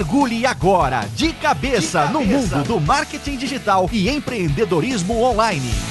Mergulhe agora de cabeça, de cabeça. no mundo do marketing digital e empreendedorismo online.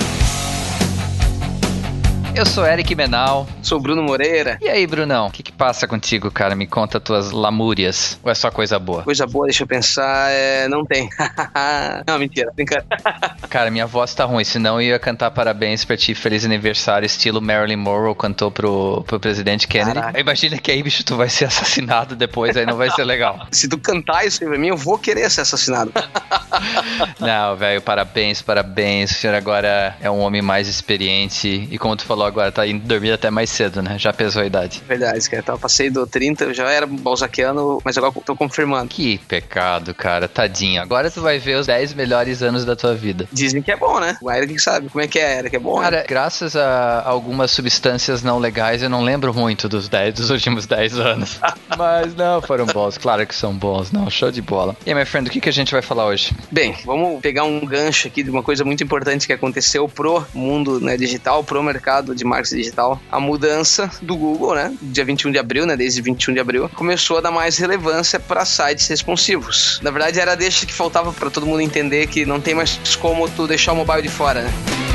Eu sou Eric Menal. Sou Bruno Moreira. E aí, Brunão, o que, que passa contigo, cara? Me conta tuas lamúrias. Ou é só coisa boa? Coisa boa, deixa eu pensar. É... Não tem. não, mentira. Brincadeira. cara, minha voz tá ruim, senão eu ia cantar parabéns pra ti, feliz aniversário, estilo Marilyn Monroe cantou pro, pro presidente Kennedy. Caraca. Imagina que aí, bicho, tu vai ser assassinado depois, aí não vai ser legal. Se tu cantar isso aí pra mim, eu vou querer ser assassinado. não, velho, parabéns, parabéns. O senhor agora é um homem mais experiente e como tu falou agora, tá indo dormir até mais cedo, né? Já pesou a idade. Verdade, cara. Eu passei do 30, eu já era balzaquiano, mas agora tô confirmando. Que pecado, cara. Tadinho. Agora tu vai ver os 10 melhores anos da tua vida. Dizem que é bom, né? O Eric sabe como é que é, Eric é bom. Cara, né? graças a algumas substâncias não legais, eu não lembro muito dos 10 dos últimos 10 anos. mas não, foram bons. Claro que são bons. Não, show de bola. E aí, my friend, o que, que a gente vai falar hoje? Bem, vamos pegar um gancho aqui de uma coisa muito importante que aconteceu pro mundo né, digital, pro mercado de marketing digital, a mudança do Google, né? Dia 21 de abril, né? Desde 21 de abril, começou a dar mais relevância para sites responsivos. Na verdade, era deixa que faltava para todo mundo entender que não tem mais como tu deixar o mobile de fora, né?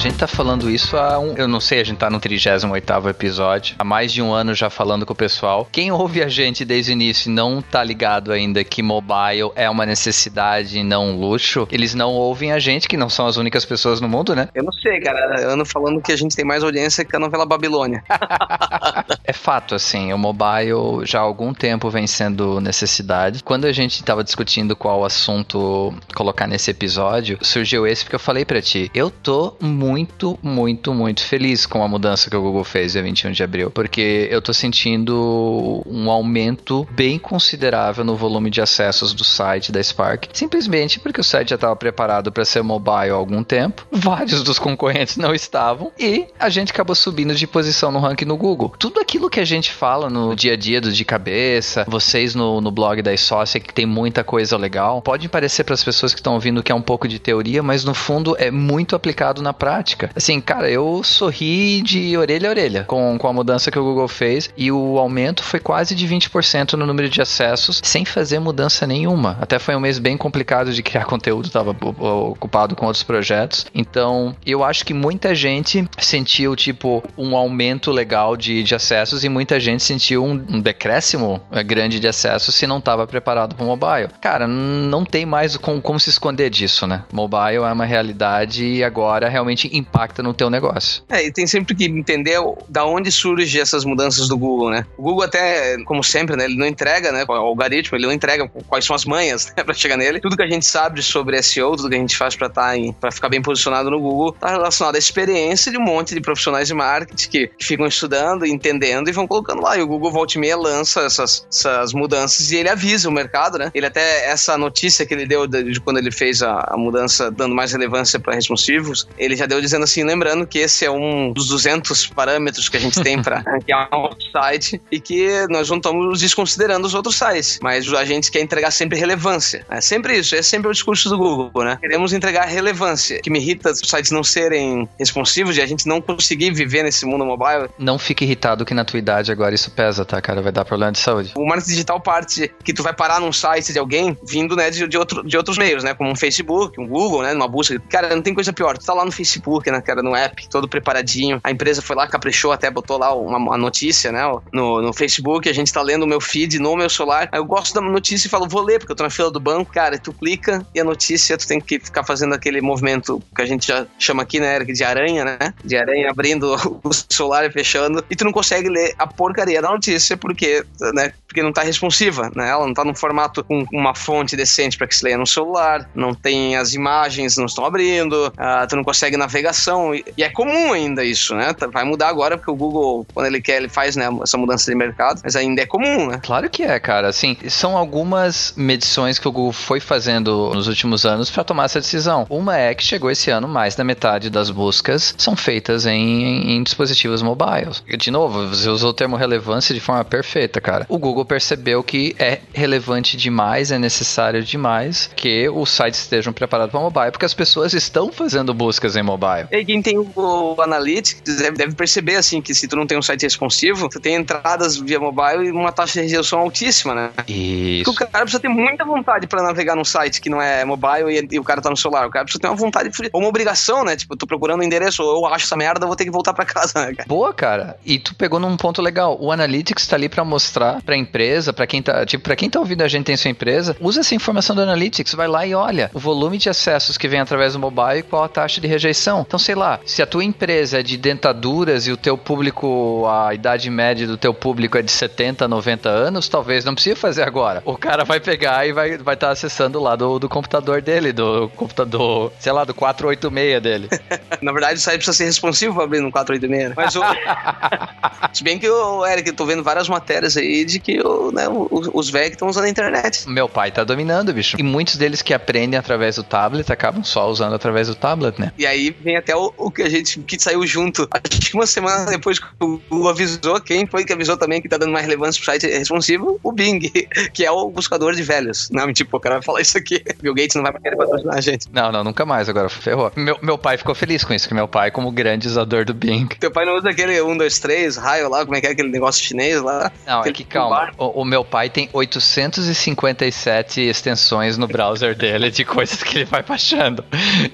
Gente tá falando isso há um. Eu não sei, a gente tá no 38 episódio. Há mais de um ano já falando com o pessoal. Quem ouve a gente desde o início e não tá ligado ainda que mobile é uma necessidade e não um luxo, eles não ouvem a gente, que não são as únicas pessoas no mundo, né? Eu não sei, cara. Eu ando falando que a gente tem mais audiência que a novela Babilônia. é fato, assim. O mobile já há algum tempo vem sendo necessidade. Quando a gente tava discutindo qual assunto colocar nesse episódio, surgiu esse porque eu falei para ti. Eu tô muito, muito, muito feliz com a mudança que o Google fez dia 21 de abril, porque eu tô sentindo um aumento bem considerável no volume de acessos do site da Spark, simplesmente porque o site já estava preparado para ser mobile há algum tempo, vários dos concorrentes não estavam e a gente acabou subindo de posição no ranking no Google. Tudo aquilo que a gente fala no dia a dia do de cabeça, vocês no, no blog da Sócia que tem muita coisa legal, pode parecer para as pessoas que estão ouvindo que é um pouco de teoria, mas no fundo é muito aplicado na prática. Assim, cara, eu sorri de orelha a orelha com, com a mudança que o Google fez e o aumento foi quase de 20% no número de acessos sem fazer mudança nenhuma. Até foi um mês bem complicado de criar conteúdo, estava ocupado com outros projetos. Então, eu acho que muita gente sentiu, tipo, um aumento legal de, de acessos e muita gente sentiu um, um decréscimo é, grande de acessos se não estava preparado para o mobile. Cara, não tem mais como, como se esconder disso, né? Mobile é uma realidade e agora realmente impacta no teu negócio. É, e tem sempre que entender da onde surgem essas mudanças do Google, né? O Google até, como sempre, né, ele não entrega, né, o algoritmo, ele não entrega quais são as manhas, né, para chegar nele. Tudo que a gente sabe sobre SEO, tudo que a gente faz para tá para ficar bem posicionado no Google, tá relacionado à experiência de um monte de profissionais de marketing que ficam estudando, entendendo e vão colocando lá. E o Google volta e meia lança essas, essas mudanças e ele avisa o mercado, né? Ele até essa notícia que ele deu de, de quando ele fez a, a mudança dando mais relevância para responsivos, ele já deu dizendo assim, lembrando que esse é um dos 200 parâmetros que a gente tem para ranquear um site e que nós não estamos desconsiderando os outros sites, mas a gente quer entregar sempre relevância. É sempre isso, é sempre o discurso do Google, né? Queremos entregar relevância. Que me irrita os sites não serem responsivos e a gente não conseguir viver nesse mundo mobile. Não fique irritado que na tua idade agora isso pesa, tá, cara? Vai dar problema de saúde. O marketing digital parte que tu vai parar num site de alguém vindo, né, de, de, outro, de outros meios, né? Como um Facebook, um Google, né? Numa busca. Cara, não tem coisa pior. Tu tá lá no Facebook Facebook, né, cara, no app, todo preparadinho. A empresa foi lá, caprichou, até botou lá uma, uma notícia, né, no, no Facebook, a gente tá lendo o meu feed no meu celular. Aí eu gosto da notícia e falo, vou ler, porque eu tô na fila do banco. Cara, tu clica e a notícia, tu tem que ficar fazendo aquele movimento que a gente já chama aqui, né, Eric, de aranha, né? De aranha abrindo o celular e fechando. E tu não consegue ler a porcaria da notícia porque, né, porque não tá responsiva, né? Ela não tá num formato com uma fonte decente para que se leia no celular, não tem as imagens, não estão abrindo, uh, tu não consegue navegação. E, é comum ainda isso, né? Tá, vai mudar agora, porque o Google, quando ele quer, ele faz né, essa mudança de mercado, mas ainda é comum, né? Claro que é, cara. Assim, são algumas medições que o Google foi fazendo nos últimos anos para tomar essa decisão. Uma é que chegou esse ano, mais da metade das buscas são feitas em, em, em dispositivos mobiles. De novo, se usou o termo relevância de forma perfeita, cara. O Google percebeu que é relevante demais, é necessário demais que os sites estejam preparados para mobile, porque as pessoas estão fazendo buscas em mobile. E quem tem o Analytics deve, perceber, assim, que se tu não tem um site responsivo, tu tem entradas via mobile e uma taxa de resolução altíssima, né? Isso. Porque o cara precisa ter muita vontade para navegar num site que não é mobile e, e, o cara tá no celular. O cara precisa ter uma vontade, ou uma obrigação, né? Tipo, eu tô procurando um endereço, ou eu acho essa merda, eu vou ter que voltar para casa, né, cara? Boa, cara. E tu pegou num ponto legal. O Analytics tá ali para mostrar pra empresa, para quem tá, tipo, para quem tá ouvindo a gente tem sua empresa, usa essa informação do Analytics, vai lá e olha o volume de acessos que vem através do mobile e qual a taxa de rejeição. Então, sei lá, se a tua empresa é de dentaduras e o teu público, a idade média do teu público é de 70, 90 anos, talvez não precisa fazer agora. O cara vai pegar e vai estar vai tá acessando lá do, do computador dele, do computador, sei lá, do 486 dele. Na verdade, o site precisa ser responsivo para abrir no 486. Né? Mas o... Se bem que, o Eric, eu tô vendo várias matérias aí de que o, né, os velhos estão usando a internet. Meu pai tá dominando, bicho. E muitos deles que aprendem através do tablet acabam só usando através do tablet, né? E aí vem até o, o que a gente que saiu junto. Acho que uma semana depois que o Google avisou, quem foi que avisou também que tá dando mais relevância pro site responsivo? O Bing, que é o buscador de velhos. Não, tipo, o cara vai falar isso aqui. Bill Gates não vai querer patrocinar a gente. Não, não, nunca mais agora. Ferrou. Meu, meu pai ficou feliz com isso, que meu pai, como grande usador do Bing. Teu pai não usa aquele 1, 2, 3, raio lá, como é que é aquele negócio chinês lá? Não, é que calma. O, o, meu pai tem 857 extensões no browser dele de coisas que ele vai baixando.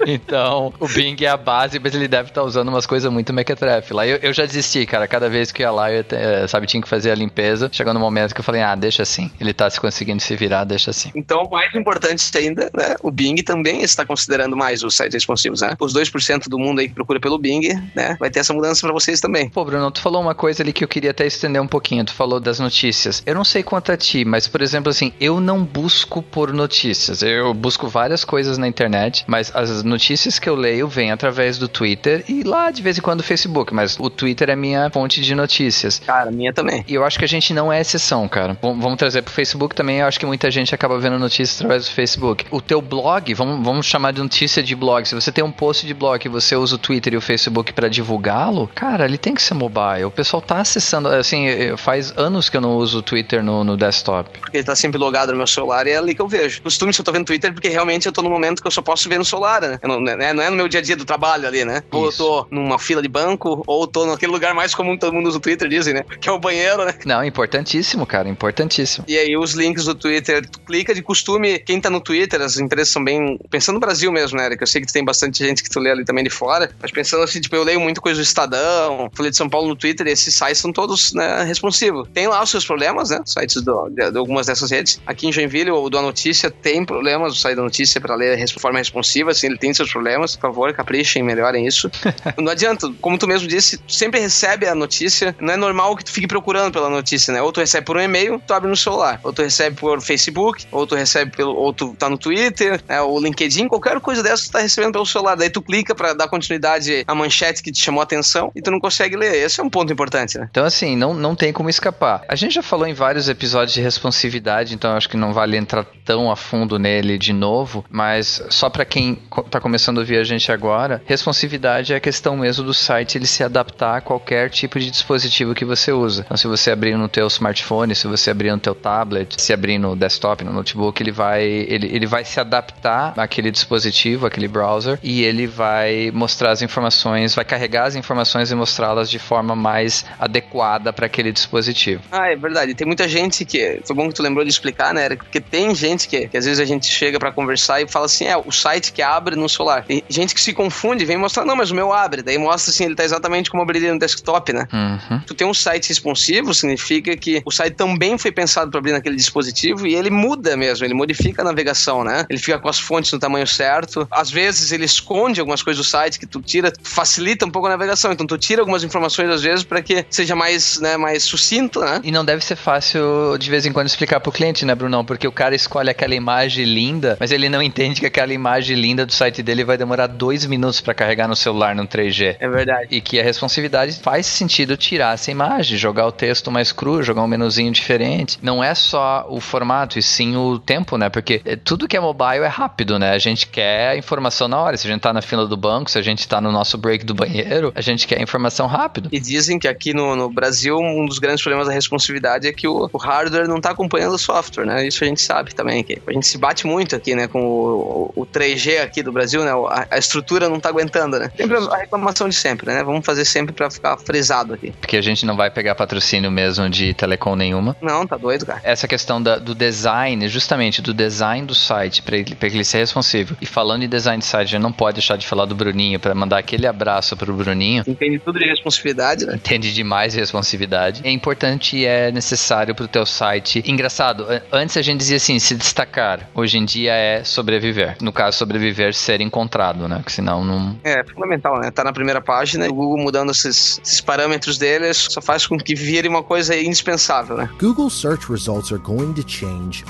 Então, o Bing é a base, mas ele deve estar tá usando umas coisas muito mequetrefe lá. Eu, eu já desisti, cara. Cada vez que ia lá, eu eh, sabe, tinha que fazer a limpeza. Chegou no momento que eu falei, ah, deixa assim. Ele tá se conseguindo se virar, deixa assim. Então, mais importante ainda, né? O Bing também está considerando mais os sites responsivos, né? Os 2% do mundo aí que procura pelo Bing, né? Vai ter essa mudança para vocês também. Pô, Bruno, tu falou uma coisa ali que eu queria até estender um pouquinho. Tu falou das notícias. Eu não sei quanto a ti, mas, por exemplo, assim, eu não busco por notícias. Eu busco várias coisas na internet, mas as notícias que eu leio vêm através do Twitter e lá de vez em quando do Facebook, mas o Twitter é minha fonte de notícias. Cara, minha também. E eu acho que a gente não é exceção, cara. Vamos trazer pro Facebook também, eu acho que muita gente acaba vendo notícias através do Facebook. O teu blog, vamos, vamos chamar de notícia de blog. Se você tem um post de blog e você usa o Twitter e o Facebook para divulgá-lo, cara, ele tem que ser mobile. O pessoal tá acessando, assim, faz anos que eu não uso o Twitter no, no desktop. Porque ele tá sempre logado no meu celular e é ali que eu vejo. Costume se eu tô vendo Twitter porque realmente eu tô no momento que eu só posso ver no celular, né? Não, né? não é no meu dia a dia do trabalho ali, né? Ou eu tô numa fila de banco, ou tô naquele lugar mais comum que todo mundo usa o Twitter, dizem, né? Que é o banheiro, né? Não, importantíssimo, cara, importantíssimo. E aí os links do Twitter, tu clica de costume, quem tá no Twitter, as empresas são bem. Pensando no Brasil mesmo, né, Eric? Eu sei que tu tem bastante gente que tu lê ali também de fora, mas pensando assim, tipo, eu leio muita coisa do Estadão, Folha de São Paulo no Twitter, esses sites são todos né, responsivos. Tem lá os seus problemas, né? Sites do, de, de, algumas dessas redes. Aqui em Joinville, o do A Notícia tem problemas, o site da notícia para ler de forma responsiva, assim, ele tem seus problemas. Por favor, caprichem, melhorem isso. não adianta, como tu mesmo disse, sempre recebe a notícia, não é normal que tu fique procurando pela notícia, né? Ou tu recebe por um e-mail, tu abre no celular, ou tu recebe por Facebook, ou tu recebe pelo, ou tu tá no Twitter, né? ou LinkedIn, qualquer coisa dessa tu tá recebendo pelo celular. Daí tu clica para dar continuidade à manchete que te chamou a atenção e tu não consegue ler. Esse é um ponto importante, né? Então, assim, não, não tem como escapar. A gente já falou em vários episódios de responsividade, então acho que não vale entrar tão a fundo nele de novo, mas só para quem tá começando a ouvir a gente agora, responsividade é a questão mesmo do site ele se adaptar a qualquer tipo de dispositivo que você usa. Então, se você abrir no teu smartphone, se você abrir no teu tablet, se abrir no desktop, no notebook, ele vai, ele, ele vai se adaptar àquele dispositivo, àquele browser, e ele vai mostrar as informações, vai carregar as informações e mostrá-las de forma mais adequada para aquele dispositivo. Ah, é verdade. Tem muita gente que. Foi bom que tu lembrou de explicar, né, Eric? Porque tem gente que, que às vezes a gente chega para conversar e fala assim: é, o site que abre no celular. Tem gente que se confunde, vem mostrar, não, mas o meu abre. Daí mostra assim, ele tá exatamente como abriria no desktop, né? Uhum. Tu tem um site responsivo, significa que o site também foi pensado para abrir naquele dispositivo e ele muda mesmo, ele modifica a navegação, né? Ele fica com as fontes no tamanho certo. Às vezes ele esconde algumas coisas do site que tu tira, facilita um pouco a navegação. Então tu tira algumas informações às vezes para que seja mais, né, mais sucinto, né? E não deve ser fácil de vez em quando explicar pro cliente, né, Brunão? Porque o cara escolhe aquela imagem linda, mas ele não entende que aquela imagem linda do site dele vai demorar dois minutos para carregar no celular no 3G. É verdade. E que a responsividade faz sentido tirar essa imagem, jogar o texto mais cru, jogar um menuzinho diferente. Não é só o formato, e sim o tempo, né? Porque eh, tudo que é mobile é rápido, né? A gente quer a informação na hora. Se a gente tá na fila do banco, se a gente tá no nosso break do banheiro, a gente quer a informação rápido. E dizem que aqui no, no Brasil, um dos grandes problemas da responsividade é que o, o hardware não está acompanhando o software, né? Isso a gente sabe também. Que a gente se bate muito aqui, né, com o, o 3G aqui do Brasil, né? A, a estrutura não está aguentando, né? Sempre a reclamação de sempre, né? Vamos fazer sempre para ficar frisado aqui. Porque a gente não vai pegar patrocínio mesmo de telecom nenhuma. Não, tá doido, cara. Essa questão da, do design, justamente do design do site, para ele, ele ser responsivo. E falando em design de site, a gente não pode deixar de falar do Bruninho, para mandar aquele abraço pro Bruninho. Entende tudo de responsividade, né? Entende demais de responsividade. É importante e é necessário pro teu site. Engraçado, antes a gente dizia assim, se destacar. Hoje em dia é sobreviver. No caso, sobreviver, ser encontrado, né? Porque senão não... É, fundamental, né? Tá na primeira página, o Google mudando esses, esses parâmetros deles só faz com que vire uma coisa indispensável, né? Google search results are going to change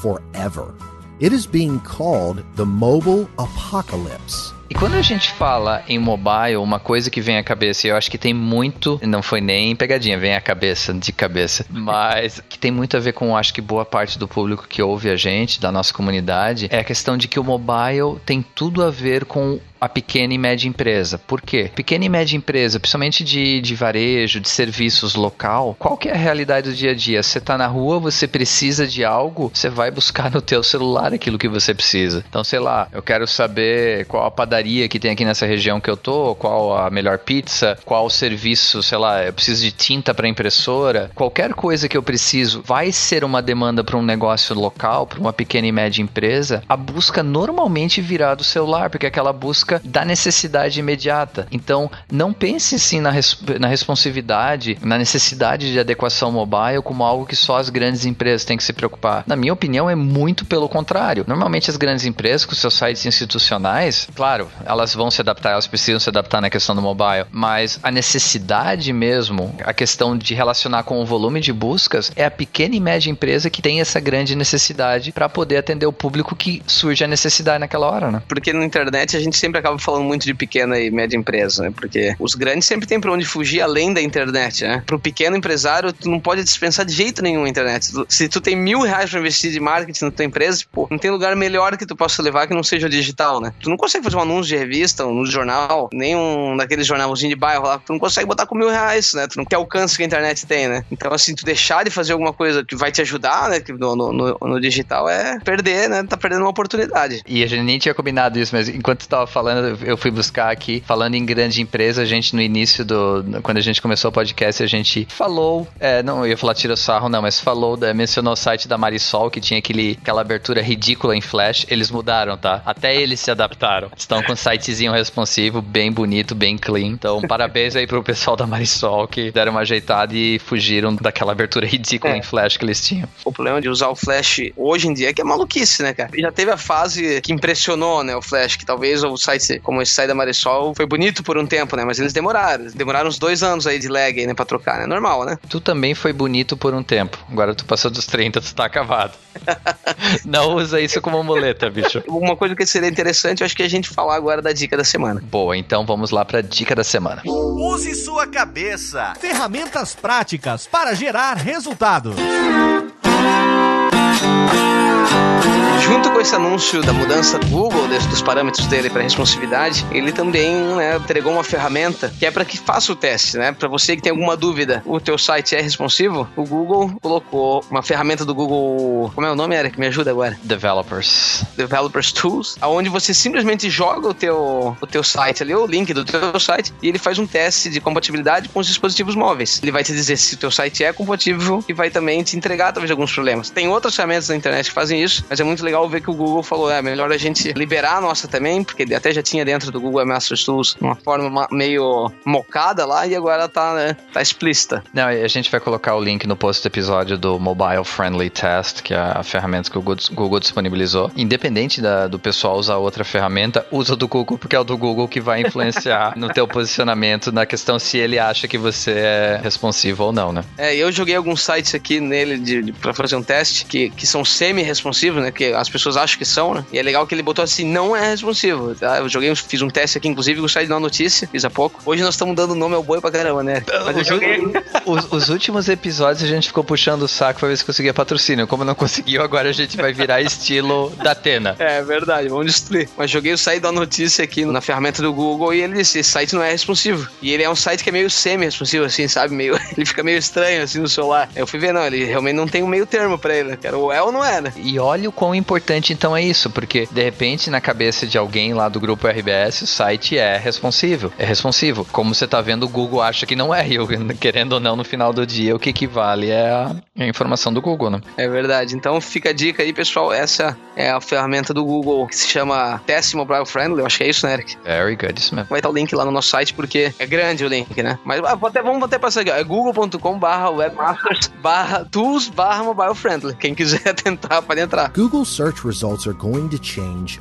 forever. It is being called the mobile apocalypse. E quando a gente fala em mobile, uma coisa que vem à cabeça, e eu acho que tem muito, não foi nem pegadinha, vem à cabeça, de cabeça, mas que tem muito a ver com, acho que boa parte do público que ouve a gente, da nossa comunidade, é a questão de que o mobile tem tudo a ver com a pequena e média empresa. Por quê? Pequena e média empresa, principalmente de, de varejo, de serviços local, qual que é a realidade do dia a dia? Você está na rua, você precisa de algo, você vai buscar no teu celular aquilo que você precisa. Então, sei lá, eu quero saber qual a padaria que tem aqui nessa região que eu tô, qual a melhor pizza, qual o serviço, sei lá, eu preciso de tinta para impressora. Qualquer coisa que eu preciso vai ser uma demanda para um negócio local, para uma pequena e média empresa. A busca normalmente virá do celular, porque aquela busca busca da necessidade imediata. Então, não pense sim na, res na responsividade, na necessidade de adequação mobile como algo que só as grandes empresas têm que se preocupar. Na minha opinião, é muito pelo contrário. Normalmente, as grandes empresas, com seus sites institucionais, claro, elas vão se adaptar, elas precisam se adaptar na questão do mobile, mas a necessidade mesmo, a questão de relacionar com o volume de buscas, é a pequena e média empresa que tem essa grande necessidade para poder atender o público que surge a necessidade naquela hora, né? Porque na internet a gente sempre sempre acaba falando muito de pequena e média empresa, né? Porque os grandes sempre têm para onde fugir além da internet, né? Pro pequeno empresário, tu não pode dispensar de jeito nenhum a internet. Se tu tem mil reais para investir de marketing na tua empresa, pô, não tem lugar melhor que tu possa levar que não seja o digital, né? Tu não consegue fazer um anúncio de revista, um anúncio de jornal, nem um daqueles jornalzinho de bairro lá, tu não consegue botar com mil reais, né? Tu não quer alcance que a internet tem, né? Então, assim, tu deixar de fazer alguma coisa que vai te ajudar, né? No, no, no digital é perder, né? Tá perdendo uma oportunidade. E a gente nem tinha combinado isso, mas enquanto tu tava falando, eu fui buscar aqui, falando em grande empresa, a gente no início do. Quando a gente começou o podcast, a gente falou. É, não, eu ia falar tira sarro, não, mas falou, da, mencionou o site da Marisol, que tinha aquele, aquela abertura ridícula em Flash. Eles mudaram, tá? Até eles se adaptaram. Estão com um sitezinho responsivo, bem bonito, bem clean. Então, parabéns aí pro pessoal da Marisol que deram uma ajeitada e fugiram daquela abertura ridícula é. em Flash que eles tinham. O problema de usar o Flash hoje em dia é que é maluquice, né, cara? Já teve a fase que impressionou, né, o Flash, que talvez o site como esse site da Marisol foi bonito por um tempo, né? Mas eles demoraram. demoraram uns dois anos aí de lag aí, né? Pra trocar, né? Normal, né? Tu também foi bonito por um tempo. Agora tu passou dos 30, tu tá acabado. Não usa isso como muleta, bicho. Uma coisa que seria interessante, eu acho que a gente falar agora da dica da semana. Boa, então vamos lá pra dica da semana. Use sua cabeça. Ferramentas práticas para gerar resultados. Junto com esse anúncio da mudança do Google, dos parâmetros dele para responsividade, ele também né, entregou uma ferramenta que é para que faça o teste, né? Para você que tem alguma dúvida, o teu site é responsivo? O Google colocou uma ferramenta do Google, como é o nome, Eric? Me ajuda agora. Developers. Developers Tools, aonde você simplesmente joga o teu, o teu site ali, o link do teu site, e ele faz um teste de compatibilidade com os dispositivos móveis. Ele vai te dizer se o teu site é compatível e vai também te entregar talvez alguns problemas. Tem outras ferramentas na internet que fazem isso, mas é muito legal ver que o Google falou, é melhor a gente liberar a nossa também, porque até já tinha dentro do Google Master Tools uma forma meio mocada lá e agora tá, né, tá explícita. Não, a gente vai colocar o link no post do episódio do Mobile Friendly Test, que é a ferramenta que o Google disponibilizou. Independente da, do pessoal usar outra ferramenta, usa do Google, porque é o do Google que vai influenciar no teu posicionamento na questão se ele acha que você é responsivo ou não, né? É, eu joguei alguns sites aqui nele de, de para fazer um teste que, que são semi-responsivos, né? Que as as pessoas acham que são, né? E é legal que ele botou assim, não é responsivo. Tá? Eu joguei, fiz um teste aqui, inclusive, gostei de dar uma notícia, fiz há pouco. Hoje nós estamos dando nome ao boi pra caramba, né? Mas eu joguei. Os, os, últimos episódios a gente ficou puxando o saco pra ver se conseguia patrocínio. Como não conseguiu, agora a gente vai virar estilo da Atena. É verdade, vamos destruir. Mas joguei o site da notícia aqui na ferramenta do Google e ele disse: esse site não é responsivo. E ele é um site que é meio semi-responsivo, assim, sabe? Meio, ele fica meio estranho assim no celular. Eu fui ver, não, ele realmente não tem um meio termo pra ele. Era o é ou não é, né? E olha o quão importante então é isso, porque de repente na cabeça de alguém lá do grupo RBS, o site é responsivo. É responsivo. Como você tá vendo, o Google acha que não é. E eu, querendo ou não, no final do dia, o que, que vale é a, a informação do Google, né? É verdade. Então fica a dica aí, pessoal. Essa é a ferramenta do Google que se chama Test Mobile Friendly. Eu acho que é isso, né, Eric? Very good, isso mesmo. Vai estar o link lá no nosso site, porque é grande o link, né? Mas ah, até, vamos até passar aqui. É google.com barra webmasters barra tools barra mobile friendly. Quem quiser tentar, pode entrar. Google search results are going to change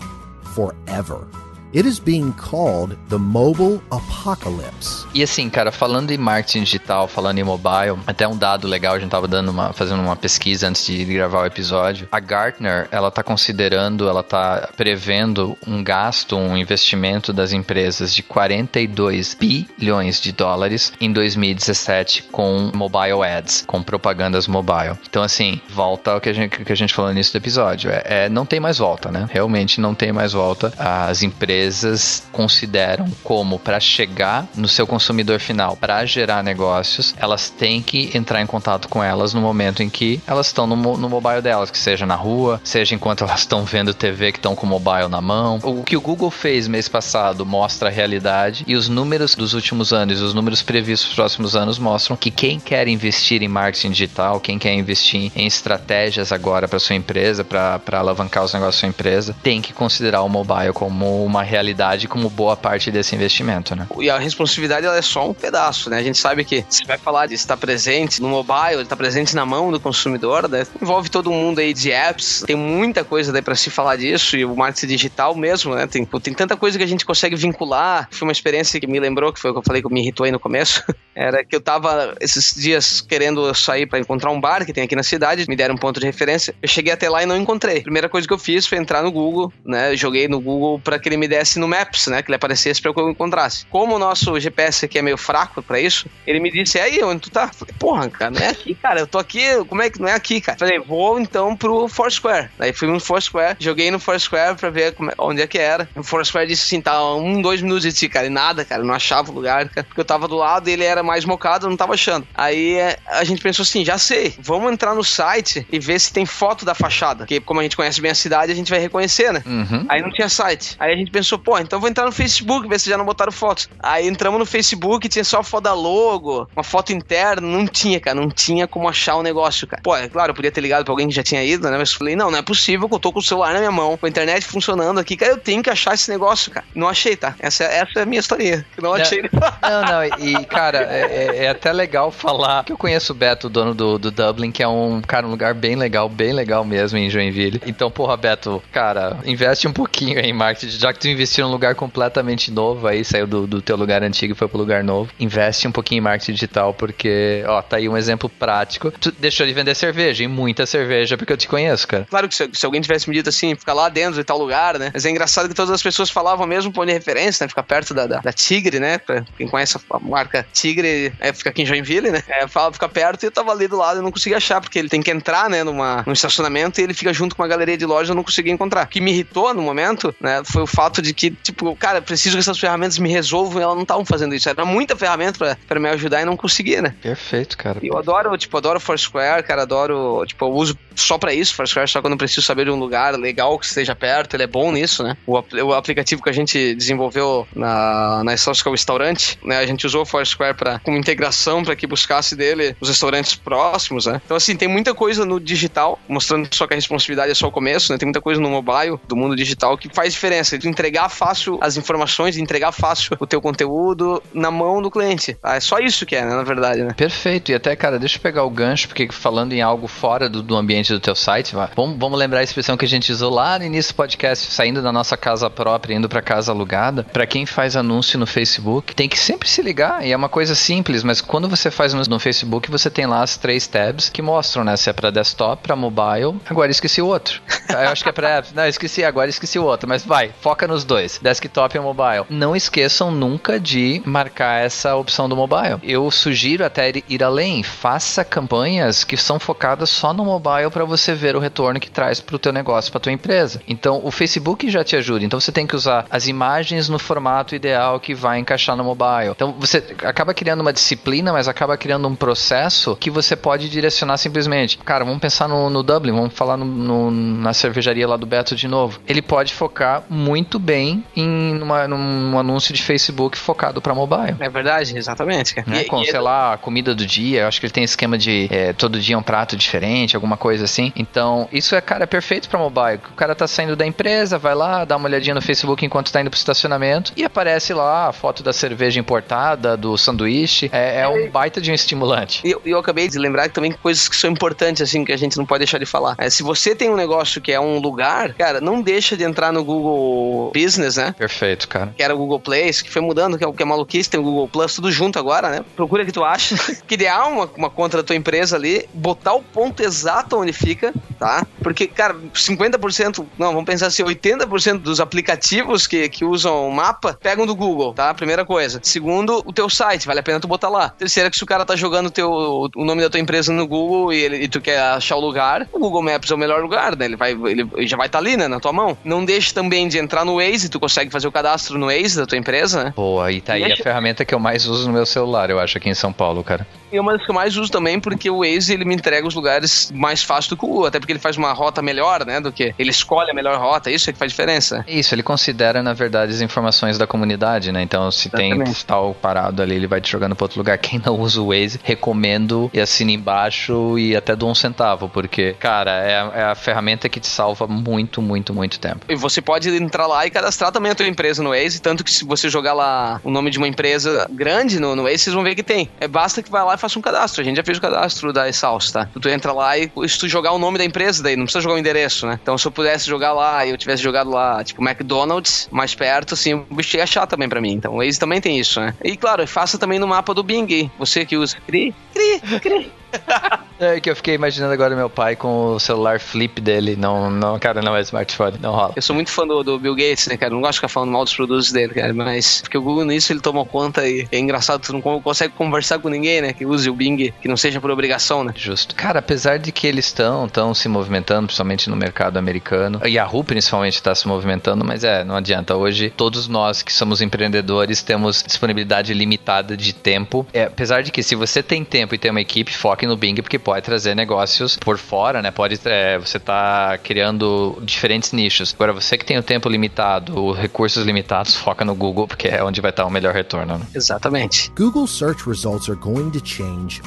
forever. It is being called the mobile apocalypse. E assim, cara, falando em marketing digital, falando em mobile, até um dado legal, a gente tava dando uma, fazendo uma pesquisa antes de gravar o episódio. A Gartner, ela tá considerando, ela tá prevendo um gasto, um investimento das empresas de 42 bilhões de dólares em 2017 com mobile ads, com propagandas mobile. Então, assim, volta ao que a gente, que a gente falou no início do episódio. É, é não tem mais volta, né? Realmente não tem mais volta. As empresas empresas consideram como para chegar no seu consumidor final, para gerar negócios, elas têm que entrar em contato com elas no momento em que elas estão no, no mobile delas, que seja na rua, seja enquanto elas estão vendo TV que estão com o mobile na mão. O que o Google fez mês passado mostra a realidade e os números dos últimos anos, os números previstos para os próximos anos mostram que quem quer investir em marketing digital, quem quer investir em estratégias agora para sua empresa, para alavancar os negócios da sua empresa, tem que considerar o mobile como uma realidade como boa parte desse investimento, né? E a responsividade ela é só um pedaço, né? A gente sabe que se vai falar de estar presente no mobile, estar presente na mão do consumidor, né? envolve todo mundo aí de apps, tem muita coisa daí para se falar disso e o marketing digital mesmo, né? Tem, tem tanta coisa que a gente consegue vincular. Foi uma experiência que me lembrou, que foi o que eu falei que me irritou aí no começo, era que eu tava esses dias querendo sair para encontrar um bar que tem aqui na cidade, me deram um ponto de referência. Eu cheguei até lá e não encontrei. A primeira coisa que eu fiz foi entrar no Google, né? Joguei no Google para que ele me desse no Maps, né? Que ele aparecesse para que eu encontrasse. Como o nosso GPS aqui é meio fraco para isso, ele me disse: aí, onde tu tá? Falei, porra, cara, não é aqui, cara. Eu tô aqui, como é que não é aqui, cara? Falei, vou então pro Foursquare. Daí fui no Foursquare, joguei no Foursquare pra ver como, é, onde é que era. O Foursquare disse assim: tá um, dois minutos de ti, cara, e nada, cara. Não achava o lugar, cara. Porque eu tava do lado e ele era mais mocado, eu não tava achando. Aí é, a gente pensou assim: já sei, vamos entrar no site e ver se tem foto da fachada. Porque como a gente conhece bem a cidade, a gente vai reconhecer, né? Uhum. Aí não tinha site. Aí a gente pensou, pô, então vou entrar no Facebook, ver se já não botaram fotos. Aí entramos no Facebook, tinha só foto da logo, uma foto interna, não tinha, cara, não tinha como achar o negócio, cara. Pô, é claro, eu podia ter ligado pra alguém que já tinha ido, né? Mas falei, não, não é possível que eu tô com o celular na minha mão, com a internet funcionando aqui, cara, eu tenho que achar esse negócio, cara. Não achei, tá? Essa, essa é a minha historinha. Não achei. Não, não, e cara, é, é, é, até legal falar que eu conheço o Beto, o dono do, do Dublin, que é um, cara, um lugar bem legal, bem legal mesmo em Joinville. Então, porra, Beto, cara, investe um pouquinho em marketing, já que tu investiu num lugar completamente novo aí, saiu do, do teu lugar antigo e foi pro lugar novo. Investe um pouquinho em marketing digital, porque, ó, tá aí um exemplo prático. Tu deixou de vender cerveja, e muita cerveja, porque eu te conheço, cara. Claro que se, se alguém tivesse me dito assim, ficar lá dentro de tal lugar, né? Mas é engraçado que todas as pessoas falavam mesmo ponto de referência, né? Ficar perto da, da, da, Tigre, né? Pra quem conhece a marca Tigre, é, fica aqui em Joinville, né? É, fala, fica perto e eu tava ali do lado e não conseguia achar, porque ele tem que entrar, né? Numa, num estacionamento e ele fica junto com uma galeria de lojas, eu não conseguia encontrar. O que me irritou no momento, né? Foi o fato de que, tipo, cara, preciso que essas ferramentas me resolvam e elas não estavam fazendo isso. Era muita ferramenta pra, pra me ajudar e não conseguia, né? Perfeito, cara. E eu adoro, tipo, adoro Foursquare, cara, adoro, tipo, eu uso só pra isso, Foursquare, só quando eu preciso saber de um lugar legal que esteja perto, ele é bom nisso, né? O, o aplicativo que a gente desenvolveu na, na que é o restaurante, né? A gente usou o Foursquare pra, como integração para que buscasse dele os restaurantes próximos, né? Então, assim, tem muita coisa no digital, mostrando só que a responsabilidade é só o começo, né? Tem muita coisa no mobile, do mundo digital, que faz diferença. Tu entregar fácil as informações, entregar fácil o teu conteúdo na mão do cliente. Tá? É só isso que é, né, na verdade, né? Perfeito. E até, cara, deixa eu pegar o gancho, porque falando em algo fora do, do ambiente do teu site, vamos, vamos lembrar a expressão que a gente usou lá no início do podcast, saindo da nossa casa própria, indo para casa alugada. Para quem faz anúncio no Facebook, tem que sempre se ligar. E é uma coisa simples, mas quando você faz anúncio no Facebook, você tem lá as três tabs que mostram, né? Se é para desktop, para mobile. Agora esqueci o outro. Eu acho que é para Não, esqueci, agora esqueci o outro, mas vai, foca nos dois, desktop e mobile. Não esqueçam nunca de marcar essa opção do mobile. Eu sugiro até ir além, faça campanhas que são focadas só no mobile para você ver o retorno que traz para o teu negócio, para tua empresa. Então, o Facebook já te ajuda. Então, você tem que usar as imagens no formato ideal que vai encaixar no mobile. Então, você acaba criando uma disciplina, mas acaba criando um processo que você pode direcionar simplesmente. Cara, vamos pensar no, no Dublin, vamos falar no, no, na cervejaria lá do Beto de novo. Ele pode focar muito bem em uma, num anúncio de Facebook focado para mobile. É verdade, exatamente. Né? E, Com, e sei lá, a comida do dia, eu acho que ele tem esquema de é, todo dia um prato diferente, alguma coisa assim. Então, isso é, cara, é perfeito para mobile. O cara tá saindo da empresa, vai lá, dá uma olhadinha no Facebook enquanto tá indo pro estacionamento e aparece lá a foto da cerveja importada, do sanduíche. É, é um baita de um estimulante. E eu, eu, acabei de lembrar que também coisas que são importantes, assim, que a gente não pode deixar de falar. É, se você tem um negócio que é um lugar, cara, não deixa de entrar no Google Business, né? Perfeito, cara. Que era o Google Place, que foi mudando, que é, que é maluquice, tem o Google Plus, tudo junto agora, né? Procura que tu acha. Criar uma, uma conta da tua empresa ali, botar o ponto exato onde fica, tá? Porque, cara, 50%, não, vamos pensar assim, 80% dos aplicativos que, que usam o mapa pegam do Google, tá? Primeira coisa. Segundo, o teu site, vale a pena tu botar lá. Terceira, que se o cara tá jogando teu, o nome da tua empresa no Google e, ele, e tu quer achar o lugar, o Google Maps é o melhor lugar, né? Ele, vai, ele, ele já vai estar tá ali, né? Na tua mão. Não deixe também de entrar no Waze, tu consegue fazer o cadastro no Waze da tua empresa, né? Boa, e tá aí a ferramenta que eu mais uso no meu celular, eu acho, aqui em São Paulo, cara. E é uma das que eu mais uso também, porque o Waze ele me entrega os lugares mais fácil do que o Google, até porque ele faz uma rota melhor, né? Do que ele escolhe a melhor rota, isso é que faz diferença. Isso, ele considera, na verdade, as informações da comunidade, né? Então, se Exatamente. tem tal parado ali, ele vai te jogando para outro lugar. Quem não usa o Waze, recomendo e assine embaixo e até dou um centavo, porque, cara, é a, é a ferramenta que te salva muito, muito, muito tempo. E você pode entrar lá e cadastrar também a tua empresa no Waze, tanto que se você jogar lá o nome de uma empresa grande no, no Waze, vocês vão ver que tem. É basta que vai lá faça um cadastro. A gente já fez o cadastro da Exaust, tá? Tu entra lá e se tu jogar o nome da empresa, daí não precisa jogar o endereço, né? Então se eu pudesse jogar lá e eu tivesse jogado lá, tipo, McDonald's, mais perto, assim, o bicho ia achar também pra mim. Então o Waze também tem isso, né? E claro, faça também no mapa do Bing. Você que usa. Cri, cri, cri. É que eu fiquei imaginando agora meu pai com o celular flip dele. Não, não, cara, não é smartphone, não rola. Eu sou muito fã do, do Bill Gates, né, cara? Não gosto de ficar falando mal dos produtos dele, cara. Mas porque o Google nisso ele tomou conta e é engraçado, tu não consegue conversar com ninguém, né? Que use o Bing, que não seja por obrigação, né? Justo. Cara, apesar de que eles estão estão se movimentando, principalmente no mercado americano, e a Yahoo principalmente está se movimentando, mas é, não adianta. Hoje, todos nós que somos empreendedores temos disponibilidade limitada de tempo. É, apesar de que se você tem tempo e tem uma equipe, foque no Bing, porque pode trazer negócios por fora, né? Pode, é, você tá criando diferentes nichos. Agora, você que tem o tempo limitado, recursos limitados, foca no Google, porque é onde vai estar o melhor retorno. Né? Exatamente. Google search results are going to change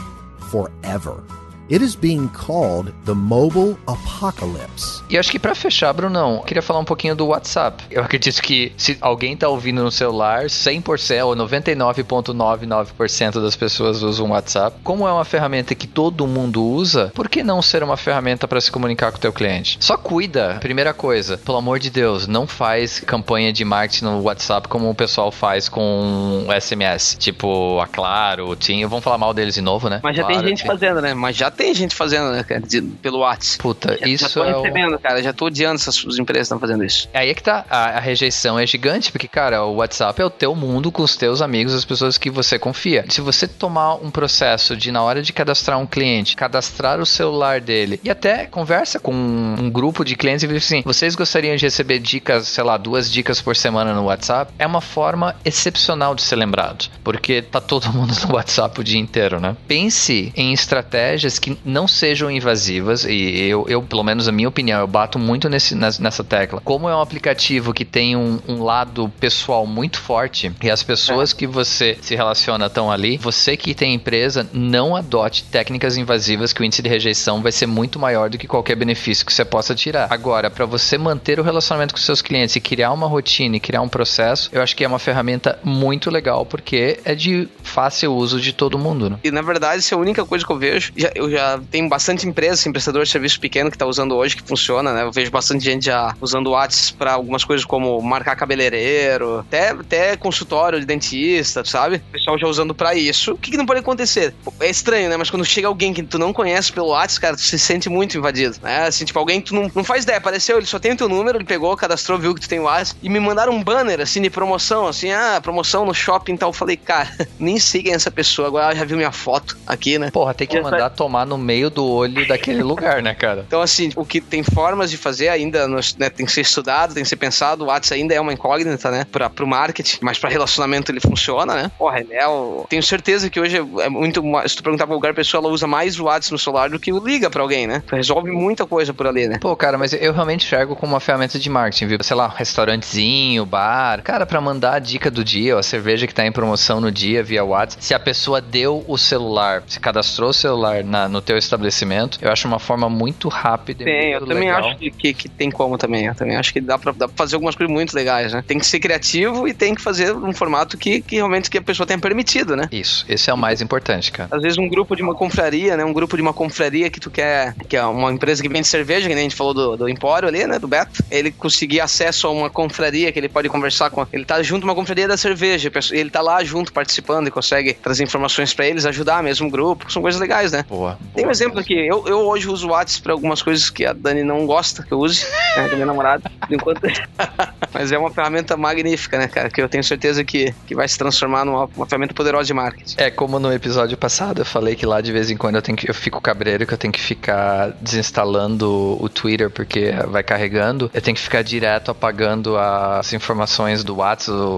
forever. It is being called the mobile apocalypse. E acho que para fechar, Brunão, queria falar um pouquinho do WhatsApp. Eu acredito que se alguém tá ouvindo no celular, 100% ou 99,99% das pessoas usam o WhatsApp. Como é uma ferramenta que todo mundo usa, por que não ser uma ferramenta para se comunicar com o teu cliente? Só cuida. Primeira coisa, pelo amor de Deus, não faz campanha de marketing no WhatsApp como o pessoal faz com o SMS. Tipo, a Claro, o Tim, vamos falar mal deles de novo, né? Mas já claro, tem gente fazendo, né? Mas já tem gente fazendo, né, cara, de, pelo WhatsApp. Puta, já, isso já tô é recebendo, o... cara, já tô odiando essas empresas que estão fazendo isso. Aí é que tá, a, a, rejeição é gigante, porque, cara, o WhatsApp é o teu mundo com os teus amigos, as pessoas que você confia. Se você tomar um processo de, na hora de cadastrar um cliente, cadastrar o celular dele e até conversa com um, um grupo de clientes e dizer assim, vocês gostariam de receber dicas, sei lá, duas dicas por semana no WhatsApp? É uma forma excepcional de ser lembrado, porque tá todo mundo no WhatsApp o dia inteiro, né? Pense em estratégias que que não sejam invasivas, e eu, eu pelo menos a minha opinião, eu bato muito nesse, nessa tecla. Como é um aplicativo que tem um, um lado pessoal muito forte e as pessoas é. que você se relaciona estão ali, você que tem empresa, não adote técnicas invasivas que o índice de rejeição vai ser muito maior do que qualquer benefício que você possa tirar. Agora, para você manter o relacionamento com seus clientes e criar uma rotina e criar um processo, eu acho que é uma ferramenta muito legal porque é de fácil uso de todo mundo. Né? E na verdade, isso é a única coisa que eu vejo. Já, eu já tenho bastante empresa, assim, prestador de serviço pequeno que está usando hoje, que funciona, né? Eu vejo bastante gente já usando o WhatsApp para algumas coisas como marcar cabeleireiro, até, até consultório de dentista, sabe? O pessoal já usando para isso. O que, que, não pode acontecer? É estranho, né? Mas quando chega alguém que tu não conhece pelo WhatsApp, cara, tu se sente muito invadido, né? Assim, tipo, alguém que tu não, não faz ideia, apareceu, ele só tem o teu número, ele pegou, cadastrou, viu que tu tem o WhatsApp e me mandaram um banner, assim, de promoção, assim, ah, promoção no shopping e tal. Eu falei, cara, nem quem é essa pessoa, agora já viu minha foto aqui, né? Porra, tem que mandar tomar no meio do olho daquele lugar, né, cara? Então, assim, o que tem formas de fazer ainda, né, tem que ser estudado, tem que ser pensado, o WhatsApp ainda é uma incógnita, né, pra, pro marketing, mas pra relacionamento ele funciona, né? Porra, ele é o... Tenho certeza que hoje é muito, se tu perguntar pra qualquer pessoa, ela usa mais o WhatsApp no celular do que o liga pra alguém, né? Resolve muita coisa por ali, né? Pô, cara, mas eu realmente enxergo como uma ferramenta de marketing, viu? Sei lá, restaurantezinho, bar, cara, pra mandar a dica do dia, a cerveja que tá em promoção no dia via WhatsApp, se a pessoa deu o celular, se cadastrou o celular na, no teu estabelecimento, eu acho uma forma muito rápida tem, eu também acho que, que tem como também, eu também acho que dá pra, dá pra fazer algumas coisas muito legais, né? Tem que ser criativo e tem que fazer um formato que, que realmente que a pessoa tenha permitido, né? Isso, esse é o mais importante, cara. Às vezes um grupo de uma confraria, né? Um grupo de uma confraria que tu quer, que é uma empresa que vende cerveja, que nem a gente falou do, do Empório ali, né? Do Beto. Ele conseguir acesso a uma confraria que ele pode conversar com. Ele tá junto uma confraria da cerveja, ele tá lá junto participando e consegue trazer informações para eles, ajudar mesmo o grupo, são coisas legais, né? Boa. Tem um exemplo aqui, eu, eu hoje uso o WhatsApp para algumas coisas que a Dani não gosta que eu use, né, minha namorada, enquanto... Mas é uma ferramenta magnífica, né, cara, que eu tenho certeza que, que vai se transformar numa uma ferramenta poderosa de marketing. É, como no episódio passado eu falei que lá de vez em quando eu tenho que, eu fico cabreiro que eu tenho que ficar desinstalando o Twitter porque vai carregando, eu tenho que ficar direto apagando as informações do WhatsApp,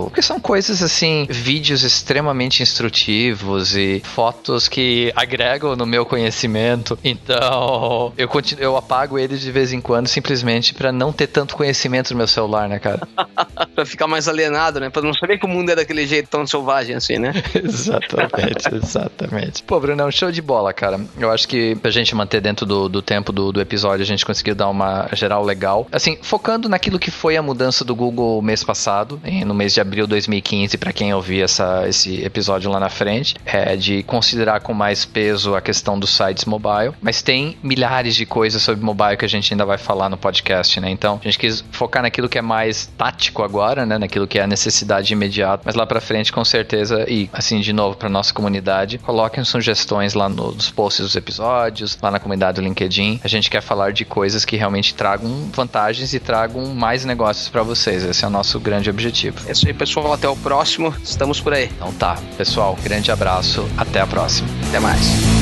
porque são coisas assim, vídeos extremamente instrutivos e fotos que agregam no meu conhecimento. Então, eu continuo, eu apago eles de vez em quando simplesmente para não ter tanto conhecimento no meu celular, né, cara? pra ficar mais alienado, né? Pra não saber que o mundo é daquele jeito tão selvagem assim, né? exatamente, exatamente. Pô, Bruno, um show de bola, cara. Eu acho que pra gente manter dentro do, do tempo do, do episódio, a gente conseguiu dar uma geral legal. Assim, focando naquilo que foi a mudança do Google mês passado, no mês de abril de 2015, para quem ouvir essa, esse episódio lá na frente, é de considerar com mais peso a questão dos sites mobile, mas tem milhares de coisas sobre mobile que a gente ainda vai falar no podcast, né? Então, a gente quis focar naquilo que é mais tático agora, né? Naquilo que é a necessidade imediata, mas lá para frente com certeza e assim de novo para nossa comunidade, coloquem sugestões lá nos posts dos episódios, lá na comunidade do LinkedIn. A gente quer falar de coisas que realmente tragam vantagens e tragam mais negócios para vocês. Esse é o nosso grande objetivo. É isso aí, pessoal, até o próximo. Estamos por aí. Então tá, pessoal, grande abraço, até a próxima. Até mais.